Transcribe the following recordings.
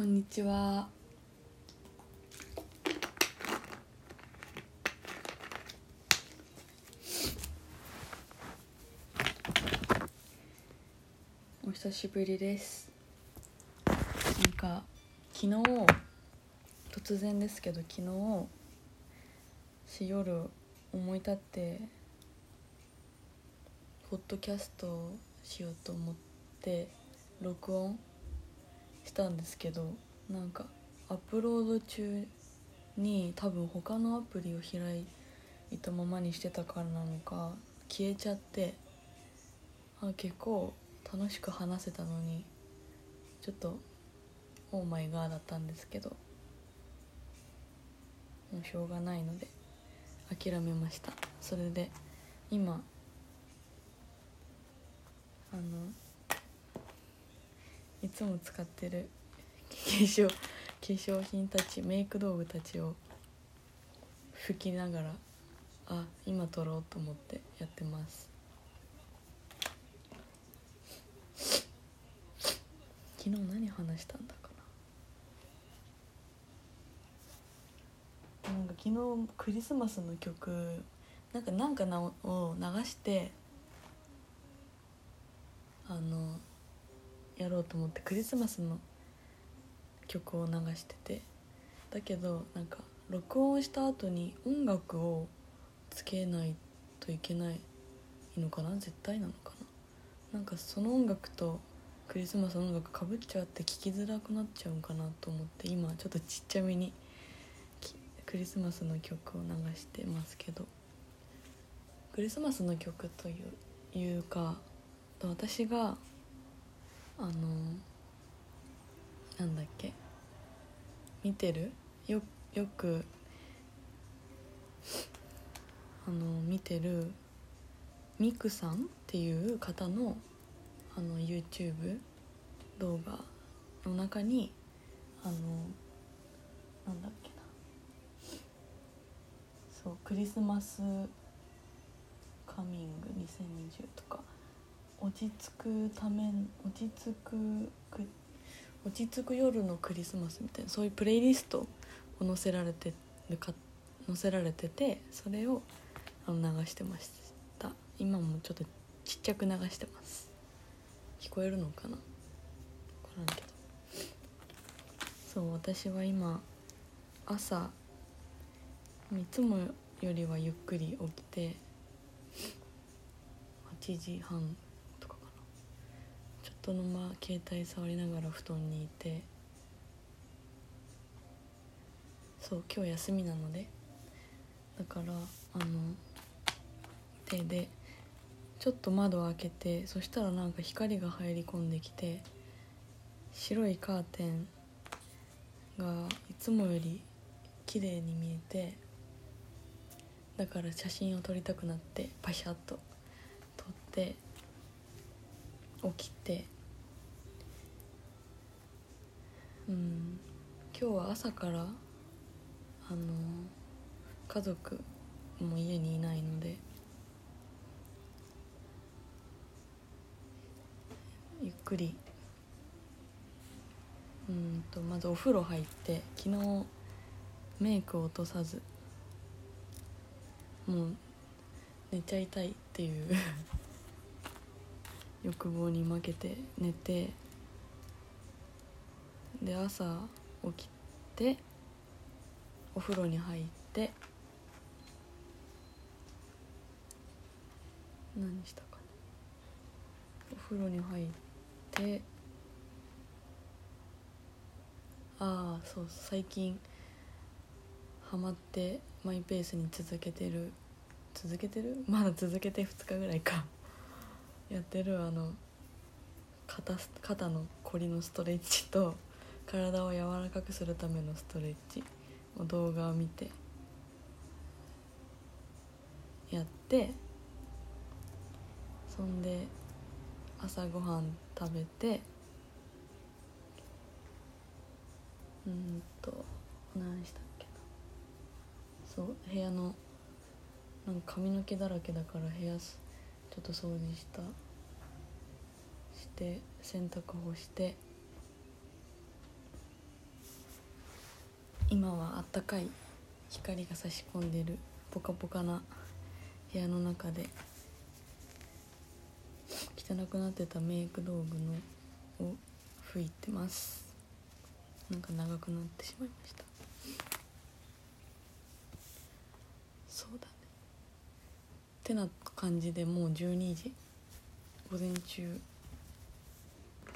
こんにちは。お久しぶりです。なんか昨日突然ですけど昨日し夜思い立ってポッドキャストをしようと思って録音したんですけどなんかアップロード中に多分他のアプリを開いたままにしてたからなのか消えちゃってあ結構楽しく話せたのにちょっとオーマイガーだったんですけどもうしょうがないので諦めました。それで今あのいつも使ってる化粧化粧品たちメイク道具たちを拭きながらあ今撮ろうと思ってやってます。昨日何話したんだかな？なんか昨日クリスマスの曲なんかなんかなを流してあのやろうと思ってクリスマスの曲を流しててだけどなんか録音した後に音楽をつけないといけないのかな絶対なのかな。なんかその音楽とクリスマスの音楽かぶっちゃって聴きづらくなっちゃうんかなと思って今ちょっとちっちゃめにクリスマスの曲を流してますけど。クリスマスの曲というか私があのなんだっけ？見てる？よよくあの見てる？ミクさんっていう方のあの YouTube 動画の中にあのなんだっけな？そうクリスマスカミング2020とか落ち着くため落ち着くく落ち着く夜のクリスマスみたいなそういうプレイリストを載せられてるか載せられててそれをあの流してました。今もちょっとちっちゃく流してます。聞こえるのかな？分からんけど。そう私は今朝いつもよりはゆっくり起きて8時半ちょっとの間携帯触りながら布団にいてそう今日休みなのでだからあの手でちょっと窓を開けてそしたらなんか光が入り込んできて白いカーテンがいつもより綺麗に見えてだから写真を撮りたくなってパシャッと撮って起きてうん。今日は朝からあの家族も家にいないのでゆっくりうんとまずお風呂入って昨日メイクを落とさずもう寝ちゃいたいっていう 欲望に負けて寝てで朝起きてお風呂に入って何したかな。お風呂に入ってああそう最近ハマってマイペースに続けてる続けてる？まだ続けて2日ぐらいか。やってるあの肩肩のこりのストレッチと体を柔らかくするためのストレッチの動画を見てやってそんで朝ごはん食べてうんと何したっけな。そう部屋のなんか髪の毛だらけだから部屋ちょっと掃除したして洗濯干して今はあったかい光が差し込んでるポカポカな部屋の中で。汚くなってたメイク道具のを拭いてます。なんか長くなってしまいました。そうだね。ってな感じでもう12時。午前中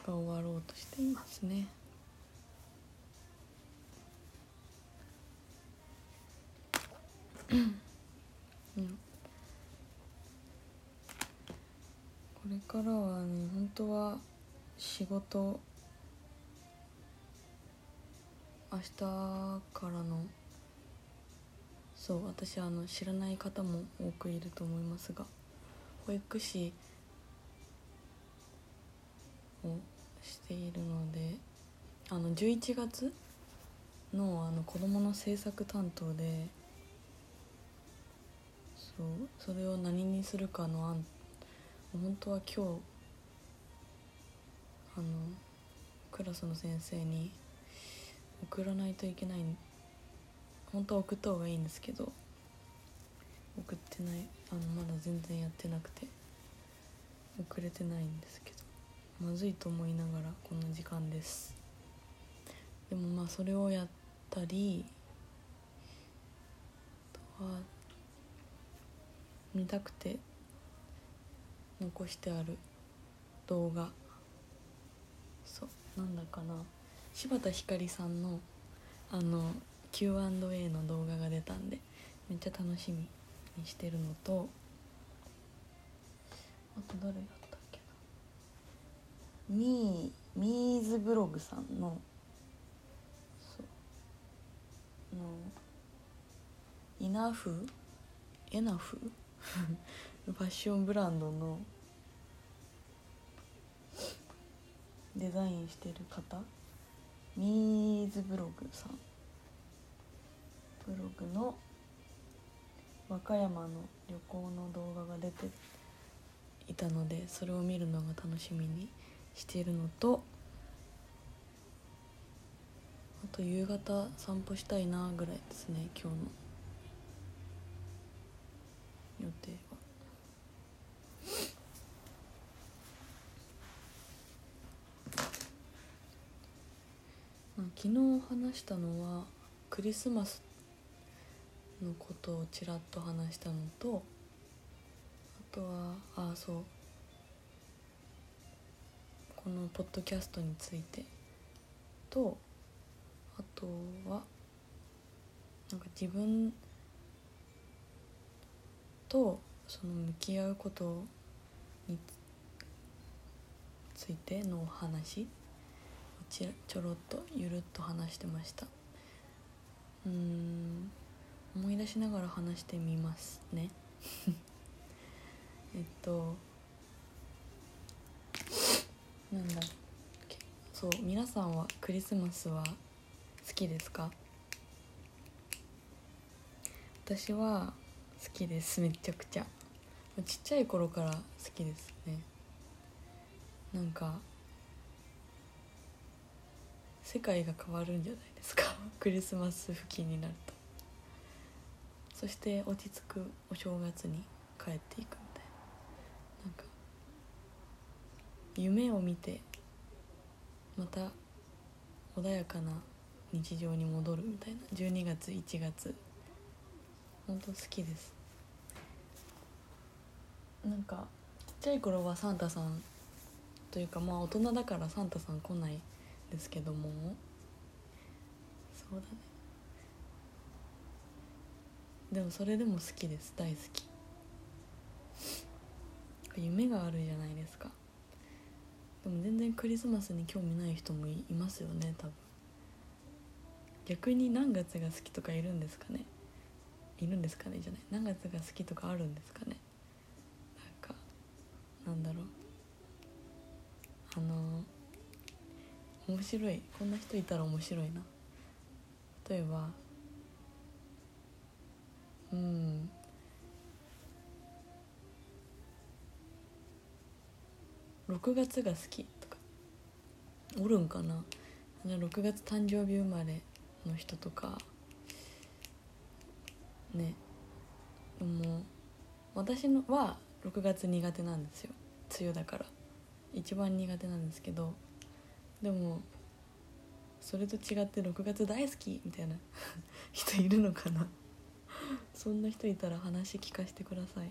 が終わろうとしていますね。うんこれからはね本当は仕事明日からのそう私あの知らない方も多くいると思いますが保育士をしているのであの11月のあの子どもの政策担当でそうそれを何にするかの案本当は今日あのクラスの先生に送らないといけない本当は送った方がいいんですけど送ってないあのまだ全然やってなくて遅れてないんですけどまずいと思いながらこの時間です。でもまあそれをやったりあとは見たくて残してある動画。そうなんだかな。柴田ひかりさんのあの Q&A の動画が出たんでめっちゃ楽しみにしてるのとあと誰だったっけな。ミーミーズブログさんのそうのイナフ？エナフ？ファッションブランドのデザインしてる方？ミーズブログさん。ブログの和歌山の旅行の動画が出ていたのでそれを見るのが楽しみにしているのとあと夕方散歩したいなぐらいですね今日の。予定は。昨日話したのはクリスマスのことをちらっと話したのとあとはああそうこのポッドキャストについてとあとはなんか自分とその向き合うことについてのお話。ちょろっとゆるっと話してました。うん思い出しながら話してみますね。えっとなんだそう皆さんはクリスマスは好きですか？私は好きですめちゃくちゃ。ちっちゃい頃から好きですね。なんか世界が変わるんじゃないですか。クリスマス付近になると。そして落ち着くお正月に帰っていくみたいな。なんか夢を見てまた穏やかな日常に戻るみたいな。12月1月。本当好きです。なんかちっちゃい頃はサンタさんというかまあ大人だからサンタさん来ないですけども。そうだね。でもそれでも好きです。大好き。夢があるじゃないですか。でも全然クリスマスに興味ない人もいますよね多分。逆に何月が好きとかいるんですかね。いるんですかね？じゃない？何月が好きとかあるんですかね？なんかなんだろう。あの面白い。こんな人いたら面白いな。例えばうん。6月が好きとか。おるんかな？6月誕生日生まれの人とか。ね。でも私のは6月苦手なんですよ。梅雨だから。一番苦手なんですけど。でもそれと違って6月大好きみたいな 人いるのかな。そんな人いたら話聞かせてください。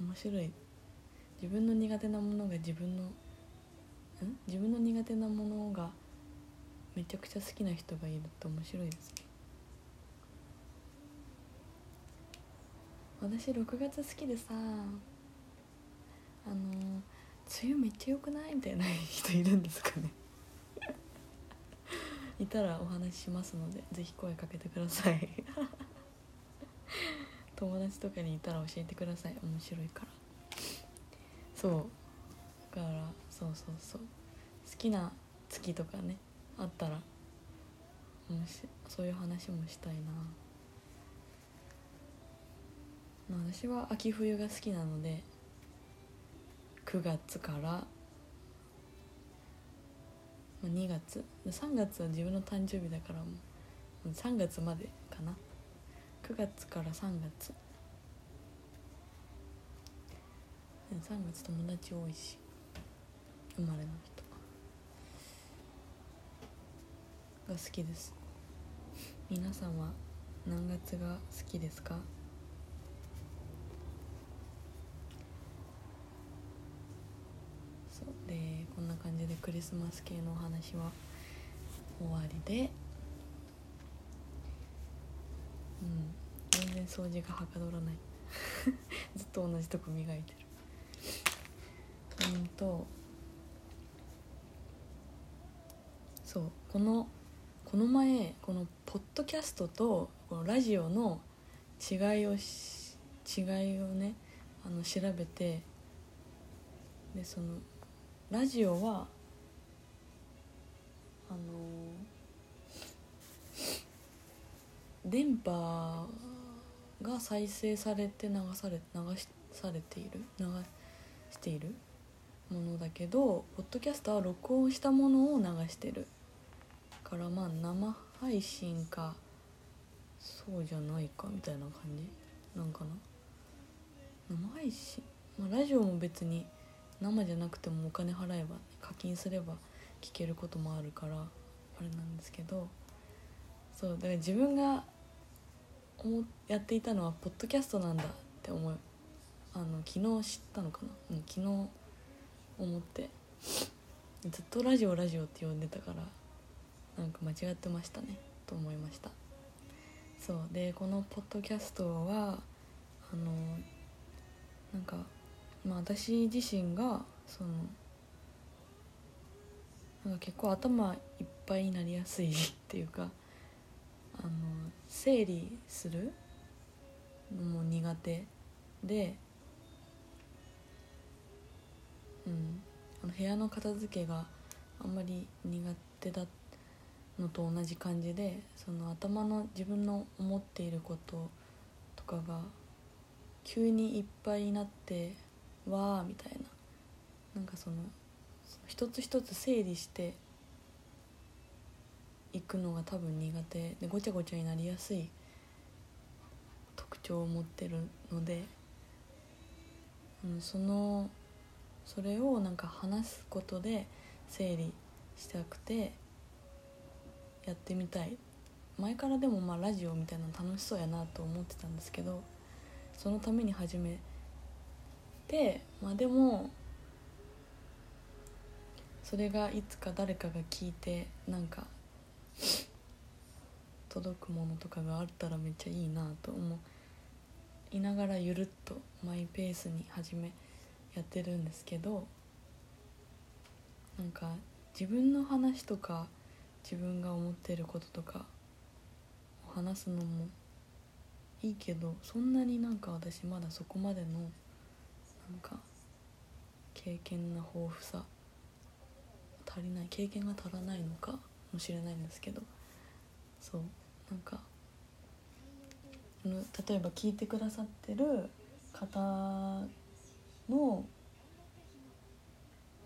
面白い。自分の苦手なものが自分のん？自分の苦手なものがめちゃくちゃ好きな人がいるって面白いですね。私6月好きでさあの梅雨めっちゃ良くない？みたいな人いるんですかね。いたらお話ししますのでぜひ声かけてください。友達とかにいたら教えてください。面白いから。そう。だからそうそうそう。好きな月とかね。あったらもしそういう話もしたいな。私は秋冬が好きなので9月から2月。3月は自分の誕生日だからもう3月までかな。9月から3月。3月友達多いし生まれの人。が好きです。皆さんは何月が好きですか？そうでこんな感じでクリスマス系のお話は終わりでうん全然掃除がはかどらない。ずっと同じとこ磨いてる。うんとそうこのこの前このポッドキャストとこのラジオの違いを違いをねあの調べてでそのラジオはあの電波が再生されて流され流しされている流しているものだけどポッドキャストは録音したものを流してる。からまあ生配信かそうじゃないかみたいな感じなんかな？生配信？まあラジオも別に生じゃなくてもお金払えば課金すれば聞けることもあるからあれなんですけどそうだから自分が思やっていたのはポッドキャストなんだって思う。あの昨日知ったのかな、うん、昨日思ってずっとラジオラジオって呼んでたからなんか間違ってましたねと思いました。そうでこのポッドキャストはあのなんかまあ私自身がそのなんか結構頭いっぱいになりやすい っていうかあの整理するのも苦手で、うん、あの部屋の片付けがあんまり苦手だったのと同じ感じでその頭の自分の思っていることとかが急にいっぱいになってわーみたいな。なんかその一つ一つ整理していくのが多分苦手。でごちゃごちゃになりやすい特徴を持ってるので、うん、そのそれをなんか話すことで整理したくてやってみたい。前からでもまあラジオみたいなの楽しそうやなと思ってたんですけどそのために始めてまあでもそれがいつか誰かが聞いてなんか届くものとかがあったらめっちゃいいなと思いながらゆるっとマイペースに始めやってるんですけどなんか自分の話とか自分が思ってることとか話すのもいいけどそんなになんか私まだそこまでのなんか経験な豊富さ足りない経験が足らないのかもしれないんですけどそうなんか例えば聞いてくださってる方の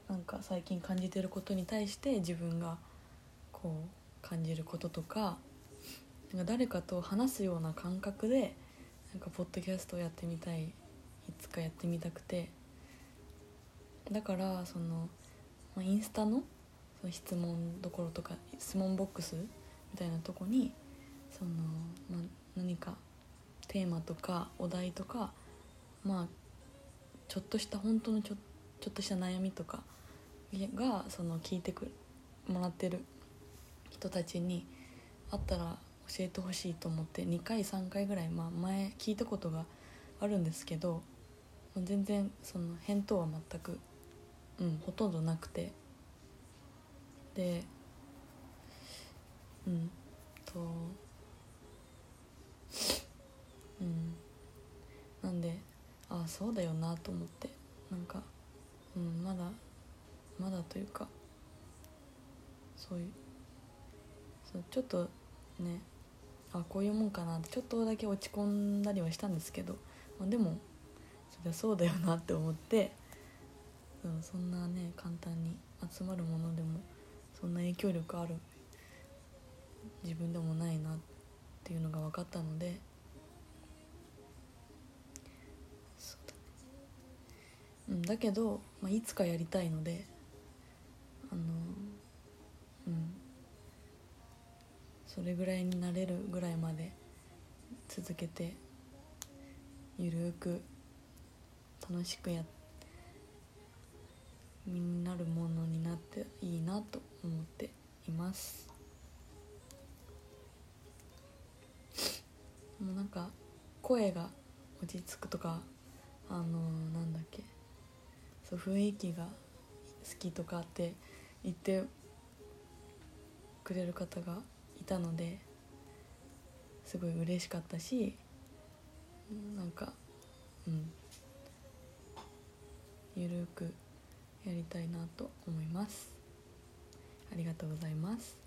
なんか最近感じてることに対して自分がこう感じることとかなんか誰かと話すような感覚でなんかポッドキャストをやってみたいいつかやってみたくて。だからその、まあ、インスタのその質問どころとか質問ボックスみたいなとこにその、まあ、何かテーマとかお題とかまあちょっとした本当のちょちょっとした悩みとかがその聞いてくもらってる人たちにあったら教えてほしいと思って2回3回ぐらい、まあ、前聞いたことがあるんですけど全然その返答は全く、うん、ほとんどなくて。でうんとうんなんでああそうだよなと思ってなんか、うん、まだまだというかそういうそうちょっとねあこういうもんかなってちょっとだけ落ち込んだりはしたんですけど、まあ、でもそりゃそうだよなって思ってそんなね簡単に集まるものでもそんな影響力ある自分でもないなっていうのが分かったのでだ,、ん、だけど、まあ、いつかやりたいのであのうんそれぐらいになれるぐらいまで続けてゆるく楽しくや身になるものになっていいなと思っています。もうなんか声が落ち着くとかあのー、なんだっけそう雰囲気が好きとかって言ってくれる方がいたのですごい嬉しかったしなんかうんゆるくやりたいなと思います。ありがとうございます。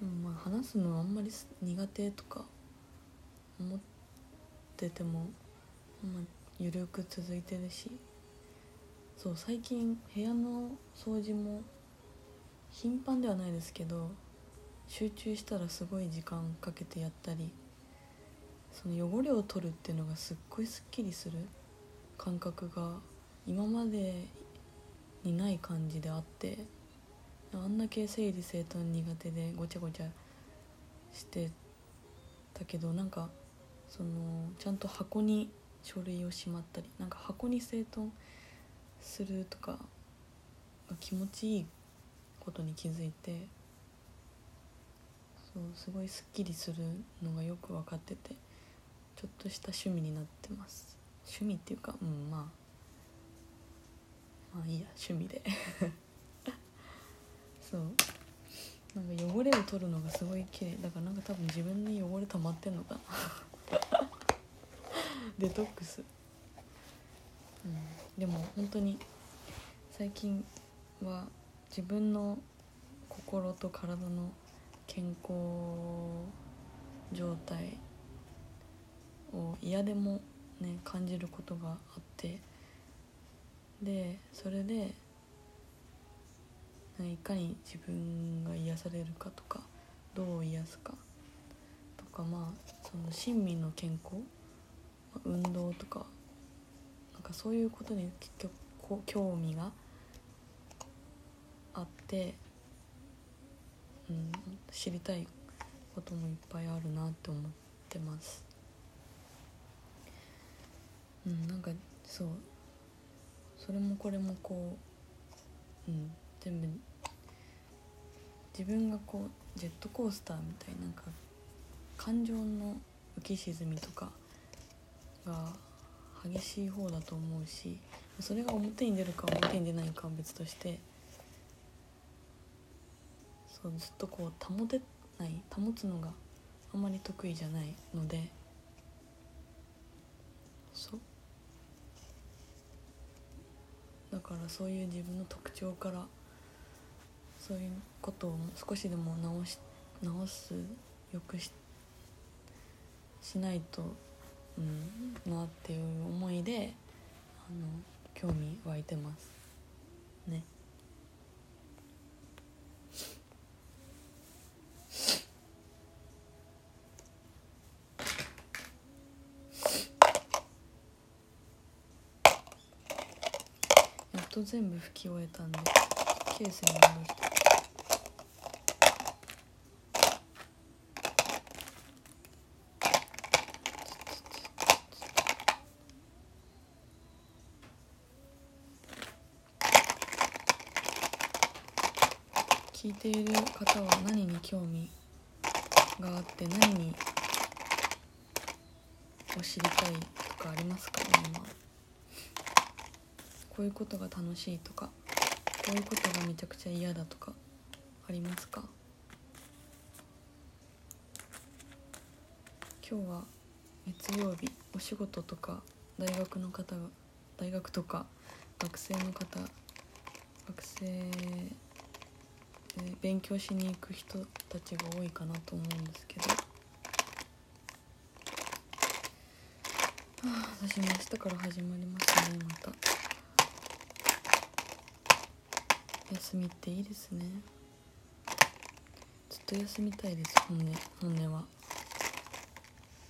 うん、まあ話すのあんまり苦手とか思ってても、まあ、ゆるく続いてるしそう最近部屋の掃除も頻繁ではないですけど集中したらすごい時間かけてやったりその汚れを取るっていうのがすっごいすっきりする感覚が今までにない感じであってあんだけ整理整頓苦手でごちゃごちゃしてたけどなんかそのちゃんと箱に書類をしまったりなんか箱に整頓するとか気持ちいいことに気づいてそうすごいすっきりするのがよく分かっててちょっとした趣味になってます。趣味っていうかうんまあまあいいや趣味で。そう。なんか汚れを取るのがすごい綺麗。だからなんか多分自分に汚れ溜まってんのかな。デトックス、うん、でも本当に最近は自分の心と体の健康状態を嫌でもね感じることがあってでそれでいかに自分が癒されるかとかどう癒すかとかまあその親身の健康運動とかなんかそういうことに結局興味があって、うん、知りたいこともいっぱいあるなって思ってます。うん、なんかそうそれもこれもこう、うん、全部自分がこうジェットコースターみたいなんか感情の浮き沈みとかが激しい方だと思うしそれが表に出るか表に出ないかは別としてそうずっとこう保てない保つのがあんまり得意じゃないのでそう。だからそういう自分の特徴からそういうことを少しでも直し直すよくししないとうんなっていう思いであの興味湧いてます。ね。やっと全部拭き終えたんでケースに戻して。聞いている方は何に興味があって何にを知りたいとかありますか今。こういうことが楽しいとか。こういうことがめちゃくちゃ嫌だとかありますか。今日は月曜日。お仕事とか。大学の方。が大学とか。学生の方。学生で勉強しに行く人たちが多いかなと思うんですけど、はあ、私も明日から始まりますねまた。休みっていいですね。ずっと休みたいです本音本音は。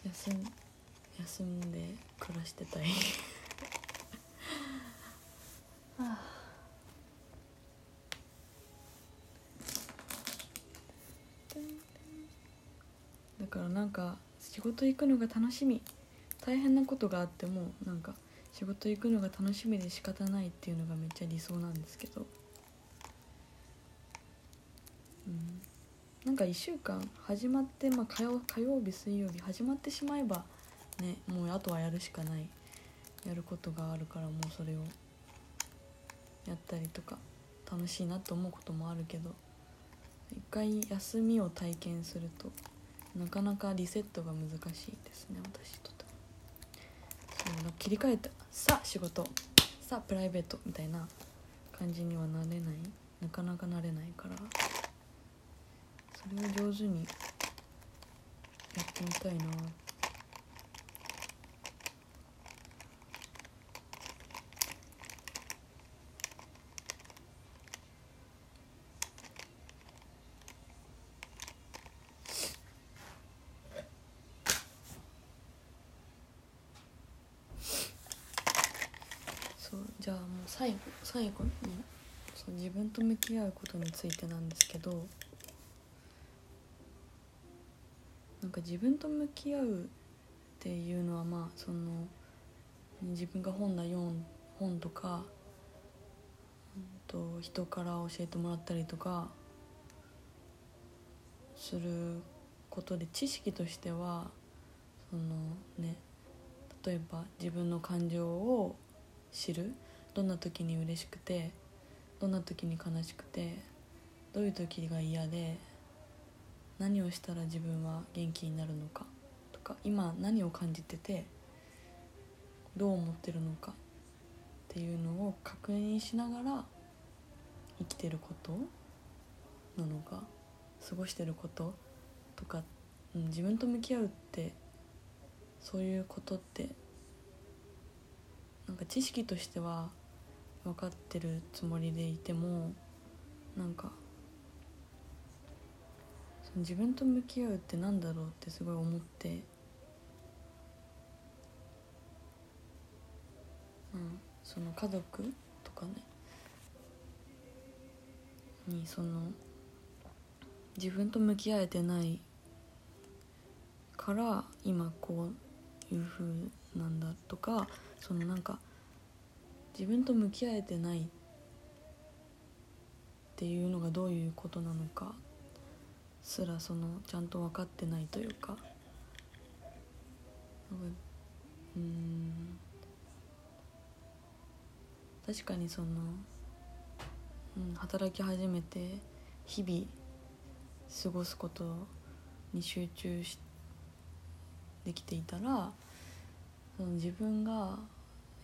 休休んで暮らしてたいはあだからなんか仕事行くのが楽しみ。大変なことがあってもなんか仕事行くのが楽しみで仕方ないっていうのがめっちゃ理想なんですけど、うん、なんか1週間始まって、まあ、火曜火曜日水曜日始まってしまえばねもうあとはやるしかない。やることがあるからもうそれを。やったりとか楽しいなと思うこともあるけど。一回休みを体験するとなかなかリセットが難しいですね私とても切り替えてさあ仕事。さあプライベートみたいな感じにはなれない。なかなかなれないから。それを上手にやってみたいな。ってじゃあもう最後にそう自分と向き合うことについてなんですけどなんか自分と向き合うっていうのはまあその自分が本だ読ん本とか、うんと人から教えてもらったりとかすることで知識としてはそのね例えば自分の感情を知るどんな時に嬉しくてどんな時に悲しくてどういう時が嫌で何をしたら自分は元気になるのかとか今何を感じててどう思ってるのかっていうのを確認しながら生きてることなのか過ごしてることとか、うん、自分と向き合うってそういうことってなんか知識としては分かってるつもりでいてもなんかその自分と向き合うってなんだろうってすごい思って、うん、その家族とかねにその自分と向き合えてないから今こういう風なんだとかそのなんか自分と向き合えてないっていうのがどういうことなのかすらそのちゃんと分かってないというか。うん。確かにその、うん、働き始めて日々過ごすことに集中しできていたらその自分が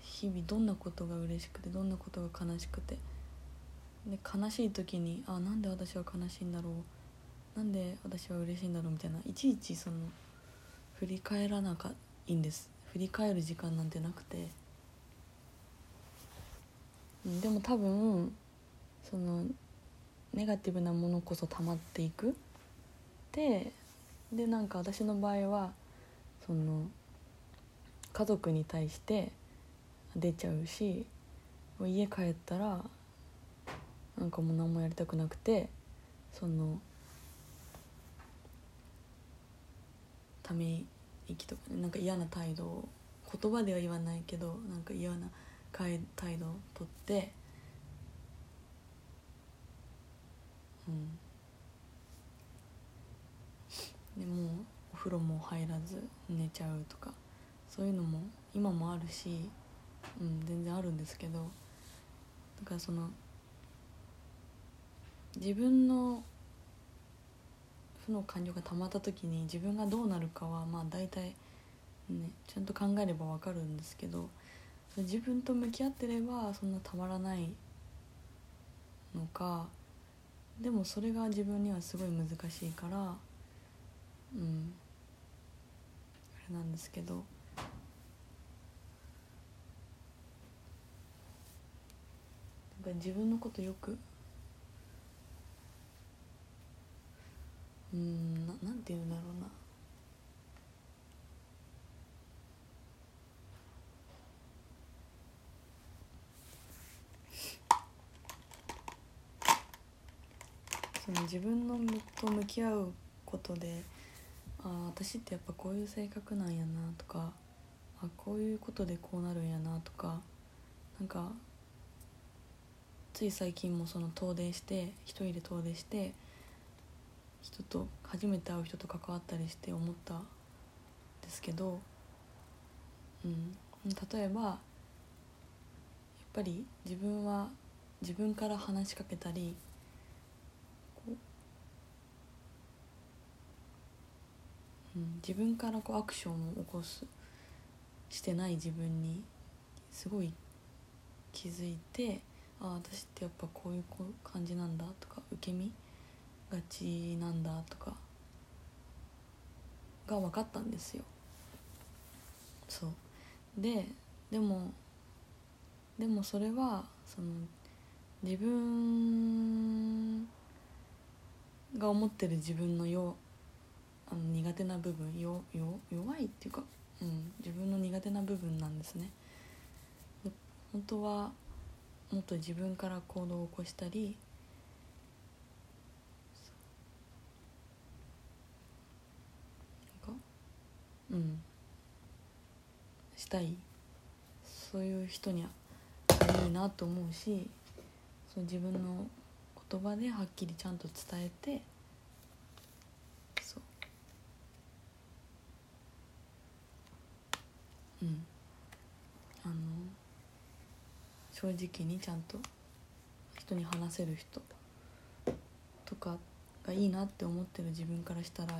日々どんなことが嬉しくてどんなことが悲しくて。で悲しい時にあなんで私は悲しいんだろう。なんで私は嬉しいんだろうみたいな。いちいちその振り返らなかいいんです。振り返る時間なんてなくて。でも多分そのネガティブなものこそ溜まっていく。ででなんか私の場合はその家族に対して出ちゃうしもう家帰ったらなんかもう何もやりたくなくてそのため息とかねなんか嫌な態度を言葉では言わないけどなんか嫌な態度をとってうん。でもお風呂も入らず寝ちゃうとかそういうのも今もあるし、うん、全然あるんですけどだからその自分の負の感情が溜まった時に自分がどうなるかはまあ大体ねちゃんと考えれば分かるんですけど自分と向き合ってればそんなたまらないのかでもそれが自分にはすごい難しいからうんあれなんですけどなんか自分のことよく。うんななんて言うんだろうな。その自分のと向き合うことでああ私ってやっぱこういう性格なんやなとかあこういうことでこうなるんやなとかなんかつい最近もその遠出して一人で遠出して人と初めて会う人と関わったりして思ったんですけど、うん、例えばやっぱり自分は自分から話しかけたり、自分からこうアクションを起こすしてない自分にすごい気づいてあ私ってやっぱこういう感じなんだとか受け身がちなんだとかが分かったんですよ。そう。ででもでもそれはその自分が思ってる自分のよあの苦手な部分よよ弱いっていうか、うん、自分の苦手な部分なんですね。本当はもっと自分から行動を起こしたりう。んしたい。そういう人にはいいなと思うしその自分の言葉ではっきりちゃんと伝えてそう。うんあの正直にちゃんと人に話せる人とかがいいなって思ってる自分からしたら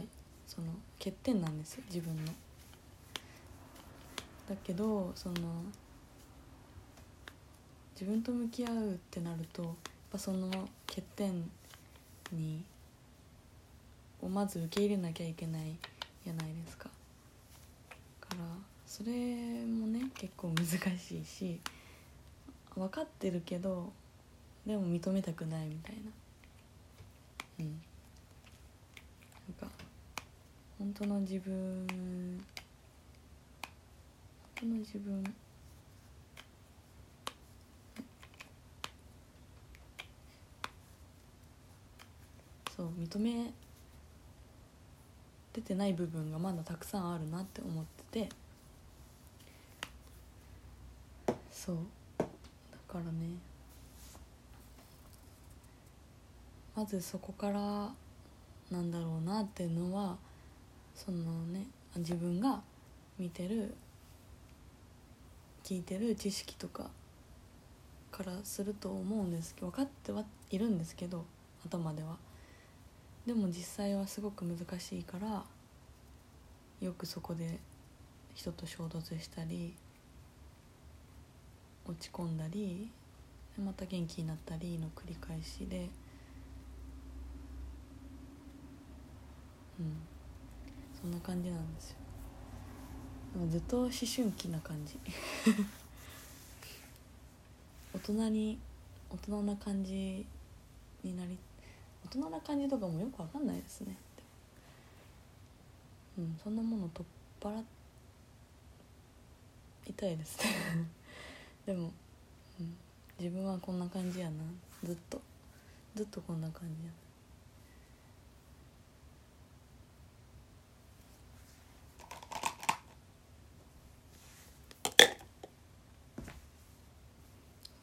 その欠点なんです自分の。だけどその自分と向き合うってなるとやっぱその欠点にをまず受け入れなきゃいけないじゃないですか。からそれもね結構難しいし分かってるけどでも認めたくないみたいな。うん。なんか本当の自分本当の自分そう認め出てない部分がまだたくさんあるなって思っててそう。からね。まずそこからなんだろうなっていうのはそのね自分が見てる聞いてる知識とかからすると思うんです。けど分かってはいるんですけど頭では。でも実際はすごく難しいからよくそこで人と衝突したり落ち込んだりまた元気になったりの繰り返しでうんそんな感じなんですよ。でもずっと思春期な感じ。大人に大人な感じになり大人な感じとかもよくわかんないですね。うんそんなもの取っ払いたいです。ね でも、うん、自分はこんな感じやな。ずっと。ずっとこんな感じや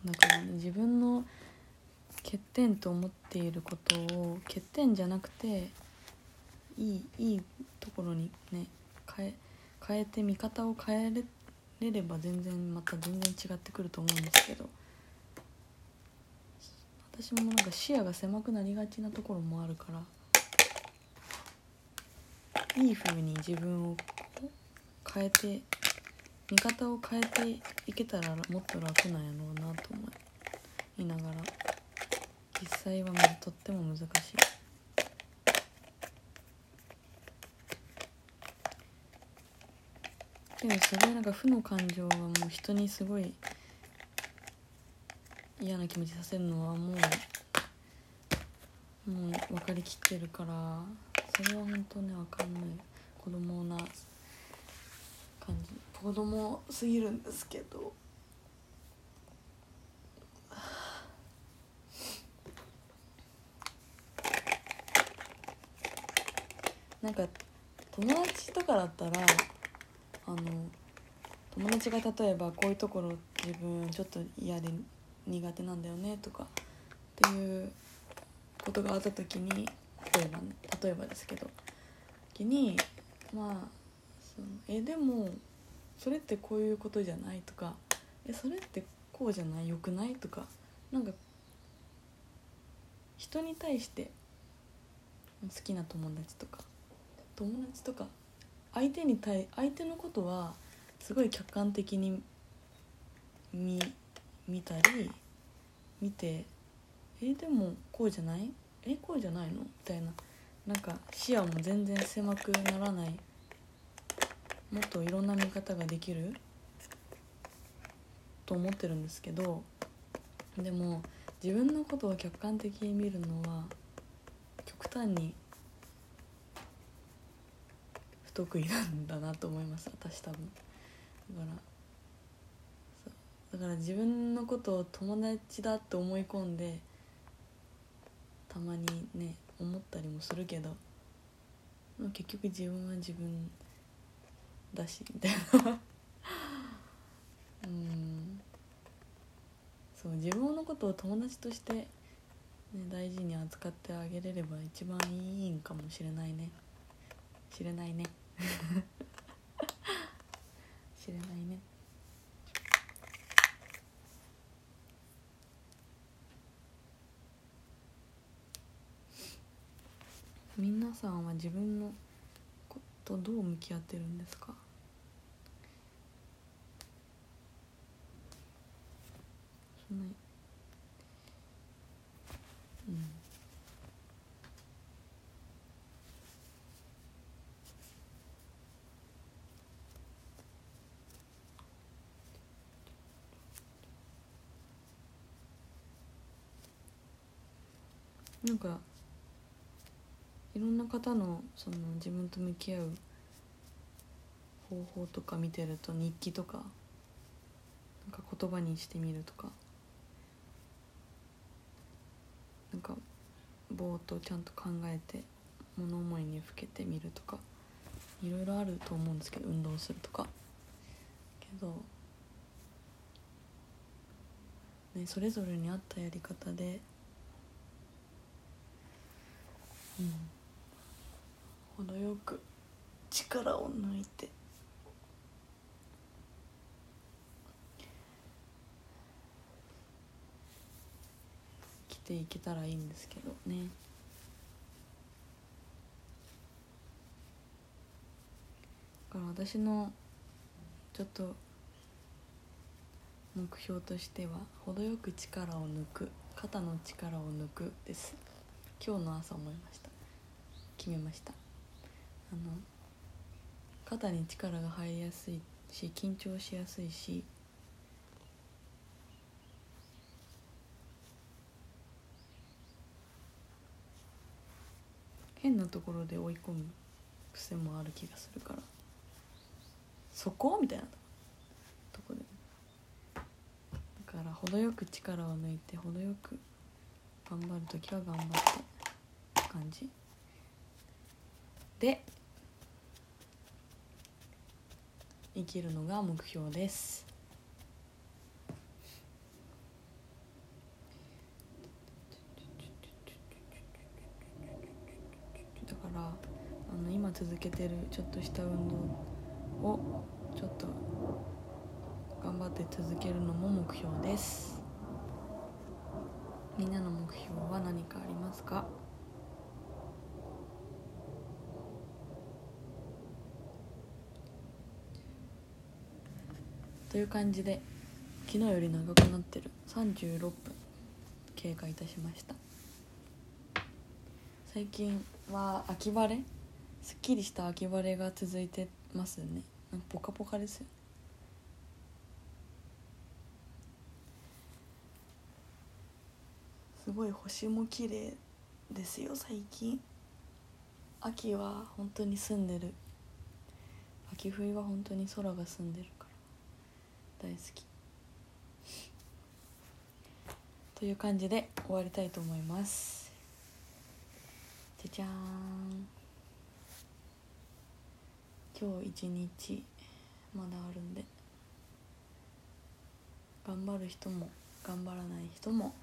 な。だからね自分の欠点と思っていることを欠点じゃなくていいいいところにね変え変えて見方を変えれれば全然また全然違ってくると思うんですけど。私もなんか視野が狭くなりがちなところもあるから。いい風に自分を変えて見方を変えていけたらもっと楽なんやろうなと思いながら。実際はとっても難しい。でもすごいなんか負の感情はもう人にすごい嫌な気持ちさせるのはもうもう分かりきってるからそれは本当ね分かんない。子供な感じ。子供すぎるんですけど。なんか友達とかだったら達が例えばこういうところ自分ちょっと嫌で苦手なんだよねとかっていうことがあった時に例えば例えばですけど時にまあそのえでもそれってこういうことじゃないとかえそれってこうじゃないよくないとかなんか人に対して好きな友達とか友達とか相手に対相手のことはすごい客観的に見見たり見てえでもこうじゃない？えこうじゃないの？みたいな。なんか視野も全然狭くならない。もっといろんな見方ができる。と思ってるんですけど。でも自分のことを客観的に見るのは極端に不得意なんだなと思います私多分。から。だから自分のことを友達だって思い込んでたまにね思ったりもするけど結局自分は自分だしみたいな。うん。そう自分のことを友達として、ね、大事に扱ってあげれれば一番いいんかもしれないね。知れないね。知れないね。皆さんは自分のことどう向き合ってるんですか？そんなうん。なんかいろんな方のその自分と向き合う方法とか見てると日記とかなんか言葉にしてみるとかなんかぼーっとちゃんと考えて物思いにふけてみるとかいろいろあると思うんですけど運動するとか。けど、ね、それぞれに合ったやり方でうん。程よく力を抜いて。生きていけたらいいんですけどね。だから私のちょっと目標としては程よく力を抜く肩の力を抜くです。今日の朝思いました。決めました。あの肩に力が入りやすいし緊張しやすいし変なところで追い込む癖もある気がするから。そこ？みたいな。とこで。だから程よく力を抜いて程よく頑張る時は頑張って感じ？で生きるのが目標です。だからあの今続けてるちょっとした運動をちょっと頑張って続けるのも目標です。みんなの目標は何かありますか？という感じで昨日より長くなってる。36分経過いたしました。最近は秋晴れ？すっきりした秋晴れが続いてますね。なんかポカポカですよすごい星も綺麗ですよ最近。秋は本当に澄んでる。秋冬は本当に空が澄んでるから。大好き。という感じで終わりたいと思います。じゃじゃーん。今日一日まだあるんで。頑張る人も頑張らない人も。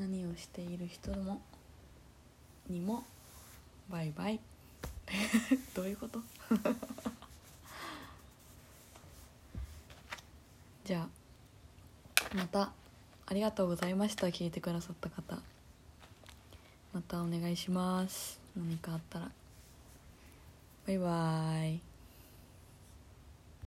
何をしている人もにもバイバイ。どういうこと？じゃあまたありがとうございました。聞いてくださった方。またお願いします。何かあったら。バイバイ。